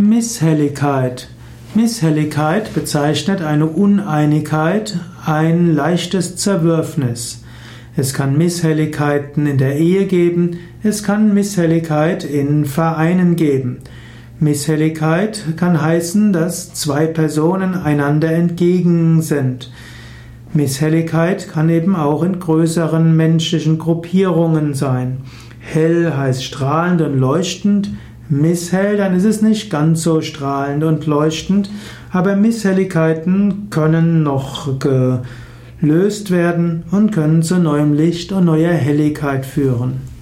Misshelligkeit. Misshelligkeit bezeichnet eine Uneinigkeit, ein leichtes Zerwürfnis. Es kann Misshelligkeiten in der Ehe geben, es kann Misshelligkeit in Vereinen geben. Misshelligkeit kann heißen, dass zwei Personen einander entgegen sind. Misshelligkeit kann eben auch in größeren menschlichen Gruppierungen sein. Hell heißt strahlend und leuchtend, misshell, dann ist es nicht ganz so strahlend und leuchtend, aber Misshelligkeiten können noch gelöst werden und können zu neuem Licht und neuer Helligkeit führen.